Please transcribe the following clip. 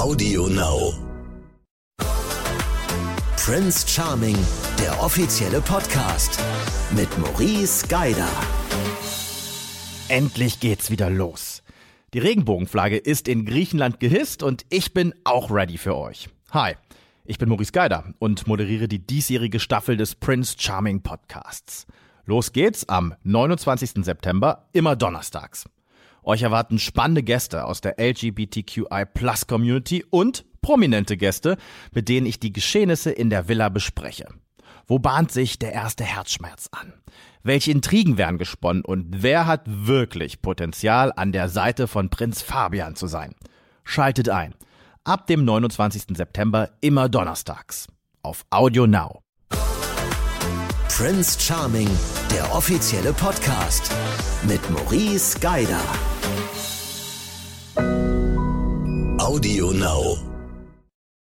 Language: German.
Audio Now. Prince Charming, der offizielle Podcast mit Maurice Geider. Endlich geht's wieder los. Die Regenbogenflagge ist in Griechenland gehisst und ich bin auch ready für euch. Hi, ich bin Maurice Geider und moderiere die diesjährige Staffel des Prince Charming Podcasts. Los geht's am 29. September, immer donnerstags. Euch erwarten spannende Gäste aus der LGBTQI Plus Community und prominente Gäste, mit denen ich die Geschehnisse in der Villa bespreche. Wo bahnt sich der erste Herzschmerz an? Welche Intrigen werden gesponnen und wer hat wirklich Potenzial, an der Seite von Prinz Fabian zu sein? Schaltet ein. Ab dem 29. September immer donnerstags. Auf Audio Now. Prince Charming, der offizielle Podcast mit Maurice Geider. Audio Now.